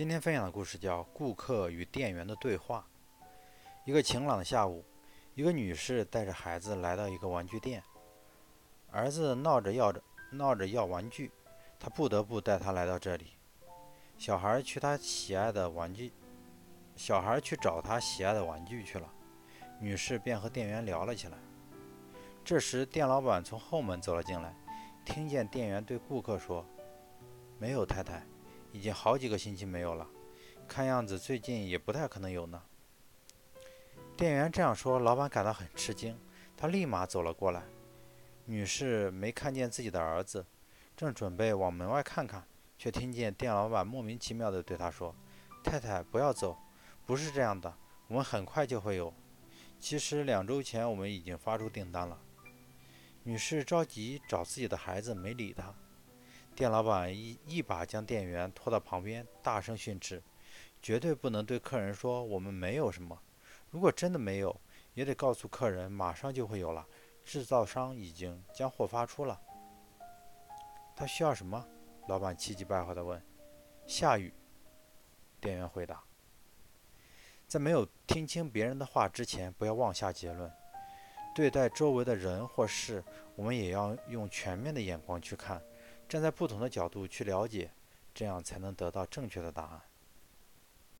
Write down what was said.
今天分享的故事叫《顾客与店员的对话》。一个晴朗的下午，一个女士带着孩子来到一个玩具店，儿子闹着要着闹着要玩具，她不得不带他来到这里。小孩去他喜爱的玩具，小孩去找他喜爱的玩具去了。女士便和店员聊了起来。这时，店老板从后门走了进来，听见店员对顾客说：“没有，太太。”已经好几个星期没有了，看样子最近也不太可能有呢。店员这样说，老板感到很吃惊，他立马走了过来。女士没看见自己的儿子，正准备往门外看看，却听见店老板莫名其妙地对她说：“太太，不要走，不是这样的，我们很快就会有。其实两周前我们已经发出订单了。”女士着急找自己的孩子，没理他。店老板一一把将店员拖到旁边，大声训斥：“绝对不能对客人说我们没有什么。如果真的没有，也得告诉客人马上就会有了。制造商已经将货发出了。”他需要什么？老板气急败坏地问。“下雨。”店员回答。在没有听清别人的话之前，不要妄下结论。对待周围的人或事，我们也要用全面的眼光去看。站在不同的角度去了解，这样才能得到正确的答案。